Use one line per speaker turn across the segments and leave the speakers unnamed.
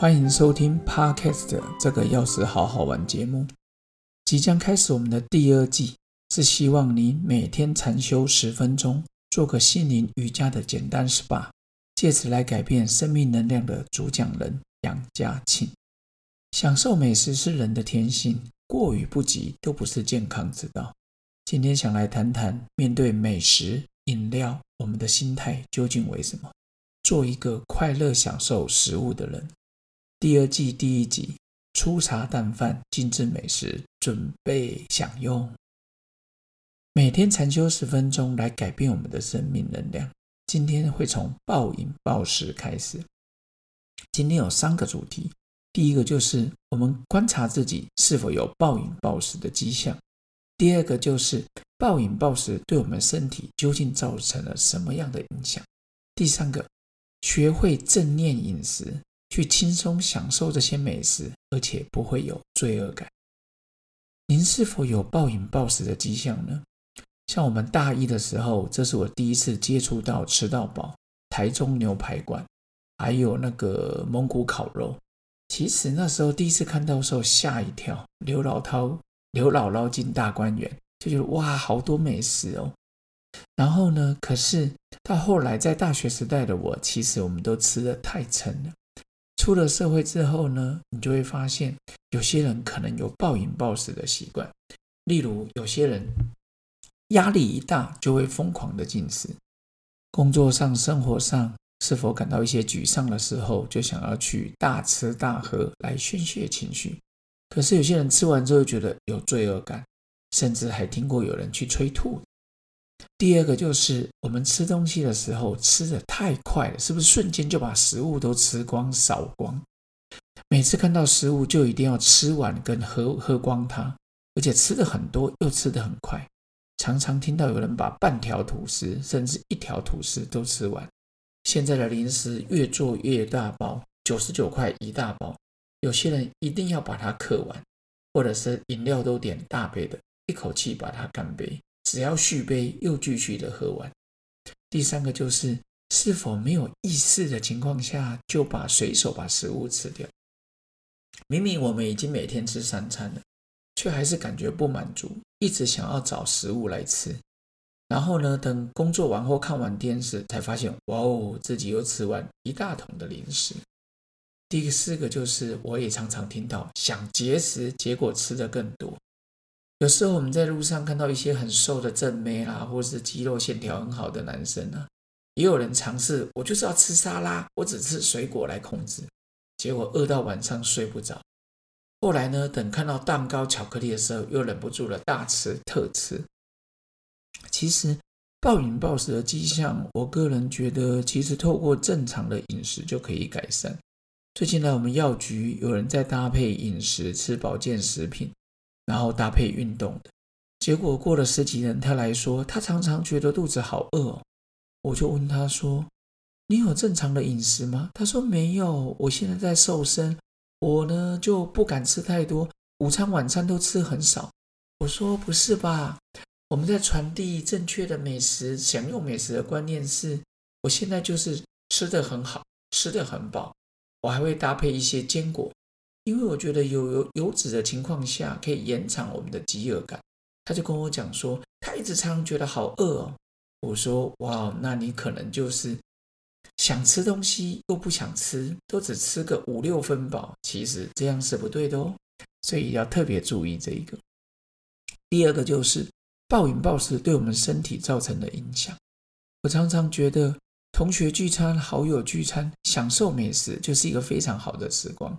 欢迎收听 Podcast 这个钥匙好好玩节目。即将开始我们的第二季，是希望你每天禅修十分钟，做个心灵瑜伽的简单 SPA，借此来改变生命能量的主讲人杨家庆。享受美食是人的天性，过与不及都不是健康之道。今天想来谈谈，面对美食、饮料，我们的心态究竟为什么？做一个快乐享受食物的人。第二季第一集，粗茶淡饭，精致美食，准备享用。每天禅修十分钟，来改变我们的生命能量。今天会从暴饮暴食开始。今天有三个主题，第一个就是我们观察自己是否有暴饮暴食的迹象。第二个就是暴饮暴食对我们身体究竟造成了什么样的影响？第三个，学会正念饮食，去轻松享受这些美食，而且不会有罪恶感。您是否有暴饮暴食的迹象呢？像我们大一的时候，这是我第一次接触到吃到饱、台中牛排馆，还有那个蒙古烤肉。其实那时候第一次看到的时候吓一跳，刘老涛。刘姥姥进大观园，就觉得哇，好多美食哦。然后呢，可是到后来在大学时代的我，其实我们都吃的太撑了。出了社会之后呢，你就会发现，有些人可能有暴饮暴食的习惯。例如，有些人压力一大就会疯狂的进食。工作上、生活上是否感到一些沮丧的时候，就想要去大吃大喝来宣泄情绪。可是有些人吃完之后觉得有罪恶感，甚至还听过有人去催吐。第二个就是我们吃东西的时候吃的太快了，是不是瞬间就把食物都吃光、扫光？每次看到食物就一定要吃完跟喝喝光它，而且吃的很多又吃的很快，常常听到有人把半条吐司甚至一条吐司都吃完。现在的零食越做越大包，九十九块一大包。有些人一定要把它嗑完，或者是饮料都点大杯的，一口气把它干杯，只要续杯又继续的喝完。第三个就是是否没有意识的情况下就把随手把食物吃掉。明明我们已经每天吃三餐了，却还是感觉不满足，一直想要找食物来吃。然后呢，等工作完后看完电视，才发现哇哦，自己又吃完一大桶的零食。第四个就是，我也常常听到想节食，结果吃的更多。有时候我们在路上看到一些很瘦的正妹啦，或是肌肉线条很好的男生啊，也有人尝试，我就是要吃沙拉，我只吃水果来控制，结果饿到晚上睡不着。后来呢，等看到蛋糕、巧克力的时候，又忍不住了，大吃特吃。其实暴饮暴食的迹象，我个人觉得，其实透过正常的饮食就可以改善。最近呢，我们药局有人在搭配饮食吃保健食品，然后搭配运动的，结果过了十几年，他来说他常常觉得肚子好饿。我就问他说：“你有正常的饮食吗？”他说：“没有，我现在在瘦身，我呢就不敢吃太多，午餐晚餐都吃很少。”我说：“不是吧？我们在传递正确的美食、享用美食的观念是，我现在就是吃的很好，吃的很饱。”我还会搭配一些坚果，因为我觉得有有油脂的情况下可以延长我们的饥饿感。他就跟我讲说，他一直常常觉得好饿哦。我说哇，那你可能就是想吃东西又不想吃，都只吃个五六分饱，其实这样是不对的哦。所以要特别注意这一个。第二个就是暴饮暴食对我们身体造成的影响。我常常觉得。同学聚餐、好友聚餐，享受美食就是一个非常好的时光。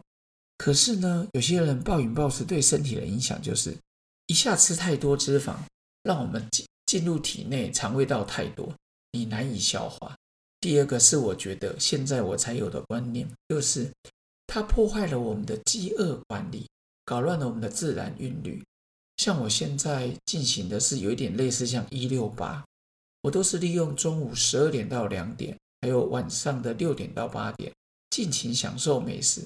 可是呢，有些人暴饮暴食对身体的影响就是一下吃太多脂肪，让我们进进入体内，肠胃道太多，你难以消化。第二个是我觉得现在我才有的观念，就是它破坏了我们的饥饿管理，搞乱了我们的自然韵律。像我现在进行的是有一点类似像一六八。我都是利用中午十二点到两点，还有晚上的六点到八点，尽情享受美食。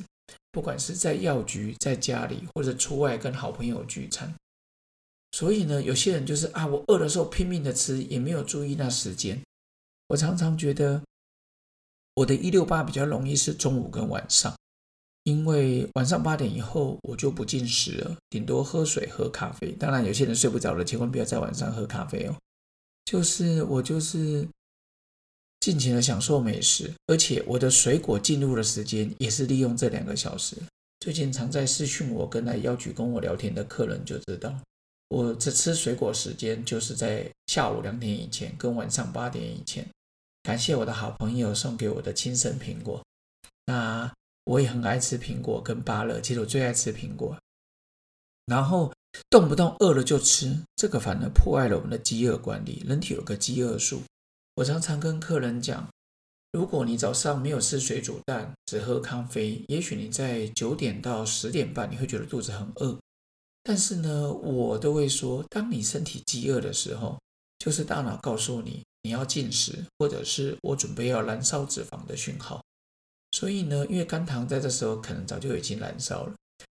不管是在药局、在家里，或者出外跟好朋友聚餐。所以呢，有些人就是啊，我饿的时候拼命的吃，也没有注意那时间。我常常觉得，我的一六八比较容易是中午跟晚上。因为晚上八点以后我就不进食了，顶多喝水、喝咖啡。当然，有些人睡不着了，千万不要在晚上喝咖啡哦。就是我就是尽情的享受美食，而且我的水果进入的时间也是利用这两个小时。最近常在私讯我跟来邀举跟我聊天的客人就知道，我这吃水果时间就是在下午两点以前跟晚上八点以前。感谢我的好朋友送给我的亲生苹果。那我也很爱吃苹果跟芭乐，其实我最爱吃苹果。然后动不动饿了就吃，这个反而破坏了我们的饥饿管理。人体有个饥饿素，我常常跟客人讲，如果你早上没有吃水煮蛋，只喝咖啡，也许你在九点到十点半你会觉得肚子很饿。但是呢，我都会说，当你身体饥饿的时候，就是大脑告诉你你要进食，或者是我准备要燃烧脂肪的讯号。所以呢，因为肝糖在这时候可能早就已经燃烧了，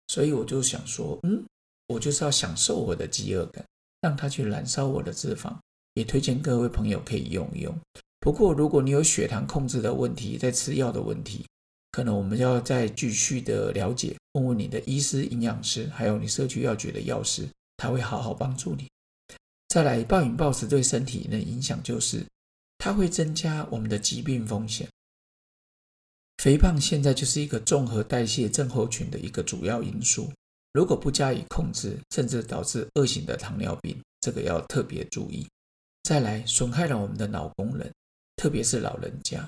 所以我就想说，嗯，我就是要享受我的饥饿感，让它去燃烧我的脂肪。也推荐各位朋友可以用一用。不过，如果你有血糖控制的问题，在吃药的问题，可能我们要再继续的了解，问问你的医师、营养师，还有你社区药局的药师，他会好好帮助你。再来，暴饮暴食对身体的影响就是，它会增加我们的疾病风险。肥胖现在就是一个综合代谢症候群的一个主要因素，如果不加以控制，甚至导致恶性的糖尿病，这个要特别注意。再来，损害了我们的脑功能，特别是老人家。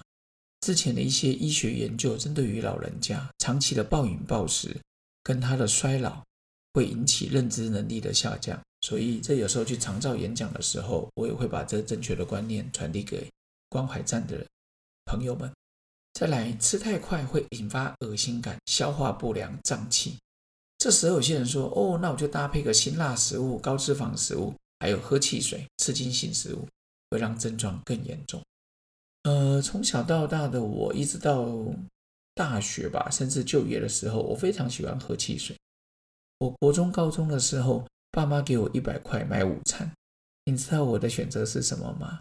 之前的一些医学研究针对于老人家长期的暴饮暴食，跟他的衰老会引起认知能力的下降，所以这有时候去长照演讲的时候，我也会把这正确的观念传递给关怀站的人朋友们。再来吃太快会引发恶心感、消化不良、胀气。这时候有些人说：“哦，那我就搭配个辛辣食物、高脂肪食物，还有喝汽水、刺激性食物，会让症状更严重。”呃，从小到大的我，一直到大学吧，甚至就业的时候，我非常喜欢喝汽水。我国中、高中的时候，爸妈给我一百块买午餐，你知道我的选择是什么吗？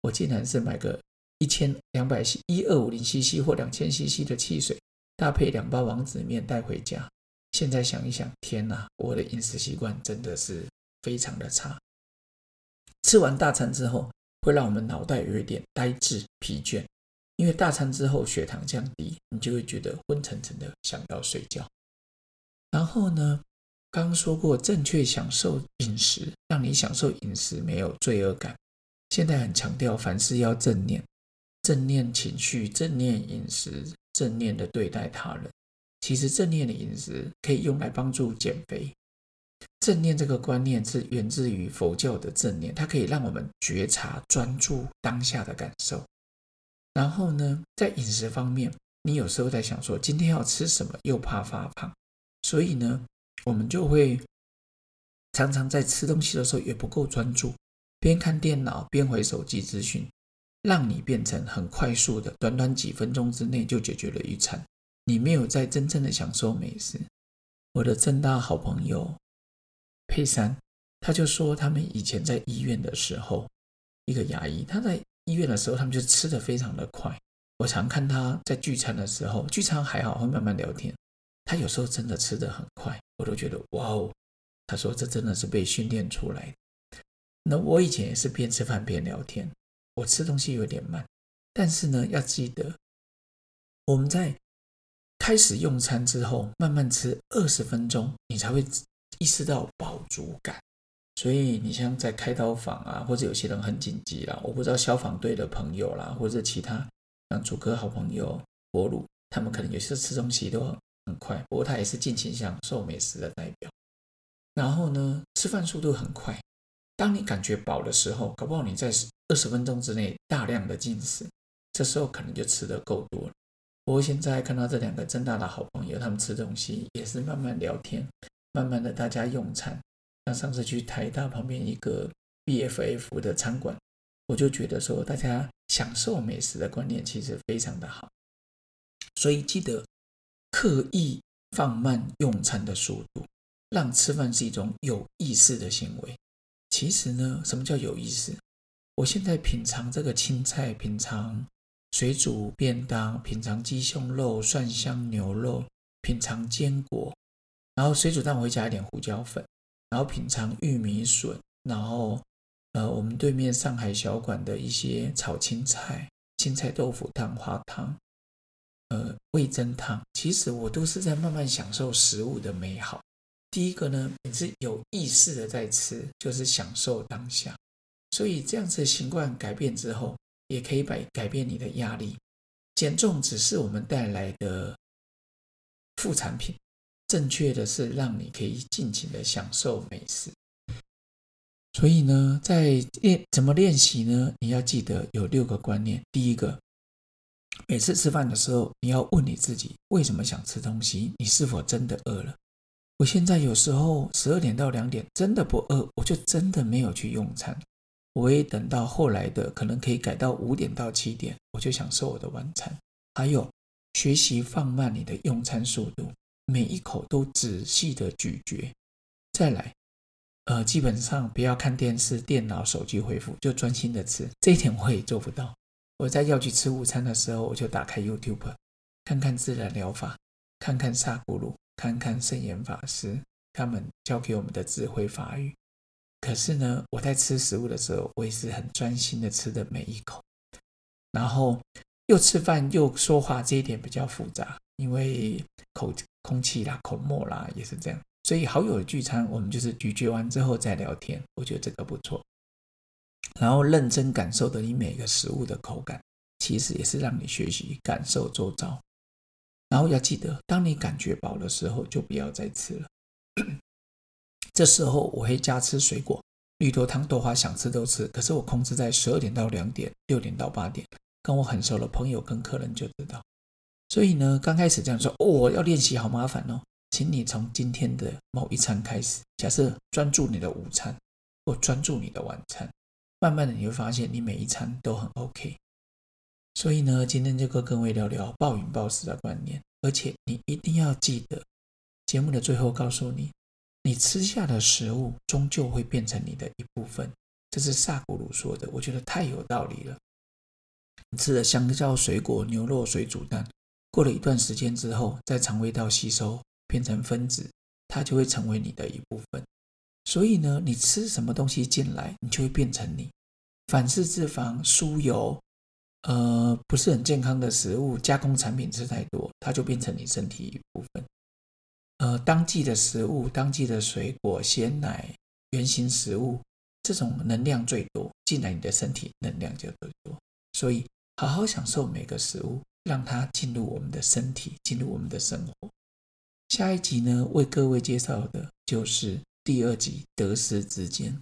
我竟然是买个。一千两百 c 一二五零 cc 或两千 cc 的汽水，搭配两包王子面带回家。现在想一想，天哪，我的饮食习惯真的是非常的差。吃完大餐之后，会让我们脑袋有一点呆滞、疲倦，因为大餐之后血糖降低，你就会觉得昏沉沉的，想要睡觉。然后呢，刚刚说过，正确享受饮食，让你享受饮食没有罪恶感。现在很强调凡事要正念。正念情绪、正念饮食、正念的对待他人，其实正念的饮食可以用来帮助减肥。正念这个观念是源自于佛教的正念，它可以让我们觉察、专注当下的感受。然后呢，在饮食方面，你有时候在想说今天要吃什么，又怕发胖，所以呢，我们就会常常在吃东西的时候也不够专注，边看电脑边回手机资讯。让你变成很快速的，短短几分钟之内就解决了一餐，你没有在真正的享受美食。我的正大好朋友佩珊，他就说他们以前在医院的时候，一个牙医，他在医院的时候，他们就吃的非常的快。我常看他在聚餐的时候，聚餐还好会慢慢聊天，他有时候真的吃的很快，我都觉得哇哦。他说这真的是被训练出来的。那我以前也是边吃饭边聊天。我吃东西有点慢，但是呢，要记得我们在开始用餐之后，慢慢吃二十分钟，你才会意识到饱足感。所以你像在开刀房啊，或者有些人很紧急啦，我不知道消防队的朋友啦，或者其他像主哥好朋友博鲁，他们可能有些吃东西都很快，不过他也是尽情享受美食的代表。然后呢，吃饭速度很快。当你感觉饱的时候，搞不好你在二十分钟之内大量的进食，这时候可能就吃的够多了。不过现在看到这两个正大的好朋友，他们吃东西也是慢慢聊天，慢慢的大家用餐。像上次去台大旁边一个 BFF 的餐馆，我就觉得说大家享受美食的观念其实非常的好。所以记得刻意放慢用餐的速度，让吃饭是一种有意识的行为。其实呢，什么叫有意思？我现在品尝这个青菜，品尝水煮便当，品尝鸡胸肉、蒜香牛肉，品尝坚果，然后水煮蛋我会加一点胡椒粉，然后品尝玉米笋，然后呃，我们对面上海小馆的一些炒青菜、青菜豆腐蛋、花汤，呃，味增汤，其实我都是在慢慢享受食物的美好。第一个呢，你是有意识的在吃，就是享受当下。所以这样子的习惯改变之后，也可以改改变你的压力。减重只是我们带来的副产品，正确的是让你可以尽情的享受美食。所以呢，在练怎么练习呢？你要记得有六个观念。第一个，每次吃饭的时候，你要问你自己为什么想吃东西，你是否真的饿了？我现在有时候十二点到两点真的不饿，我就真的没有去用餐。我会等到后来的，可能可以改到五点到七点，我就享受我的晚餐。还有学习放慢你的用餐速度，每一口都仔细的咀嚼。再来，呃，基本上不要看电视、电脑、手机回复，就专心的吃。这一点我也做不到。我在要去吃午餐的时候，我就打开 YouTube，看看自然疗法，看看萨古鲁。看看圣严法师他们教给我们的智慧法语。可是呢，我在吃食物的时候，我也是很专心的吃的每一口。然后又吃饭又说话，这一点比较复杂，因为口空气啦、口沫啦也是这样。所以好友的聚餐，我们就是咀嚼完之后再聊天，我觉得这个不错。然后认真感受的你每个食物的口感，其实也是让你学习感受周遭。然后要记得，当你感觉饱的时候，就不要再吃了。这时候我会加吃水果，绿豆汤、豆花，想吃都吃。可是我控制在十二点到两点，六点到八点。跟我很熟的朋友跟客人就知道。所以呢，刚开始这样说，哦，要练习好麻烦哦。请你从今天的某一餐开始，假设专注你的午餐，或专注你的晚餐，慢慢的你会发现，你每一餐都很 OK。所以呢，今天就跟各位聊聊暴饮暴食的观念，而且你一定要记得，节目的最后告诉你，你吃下的食物终究会变成你的一部分，这是萨古鲁说的，我觉得太有道理了。你吃了香蕉、水果、牛肉、水煮蛋，过了一段时间之后，在肠胃道吸收变成分子，它就会成为你的一部分。所以呢，你吃什么东西进来，你就会变成你。反式脂肪、酥油。呃，不是很健康的食物，加工产品吃太多，它就变成你身体一部分。呃，当季的食物、当季的水果、鲜奶、原形食物，这种能量最多，进来你的身体能量就最多。所以，好好享受每个食物，让它进入我们的身体，进入我们的生活。下一集呢，为各位介绍的就是第二集得失之间，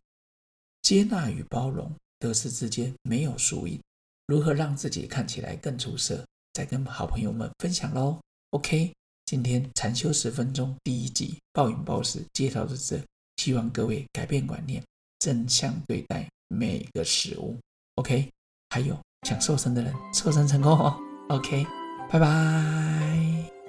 接纳与包容，得失之间没有输赢。如何让自己看起来更出色？再跟好朋友们分享喽。OK，今天禅修十分钟第一集暴饮暴食介绍的这，希望各位改变观念，正向对待每个食物。OK，还有想瘦身的人瘦身成功哦。ok 拜拜。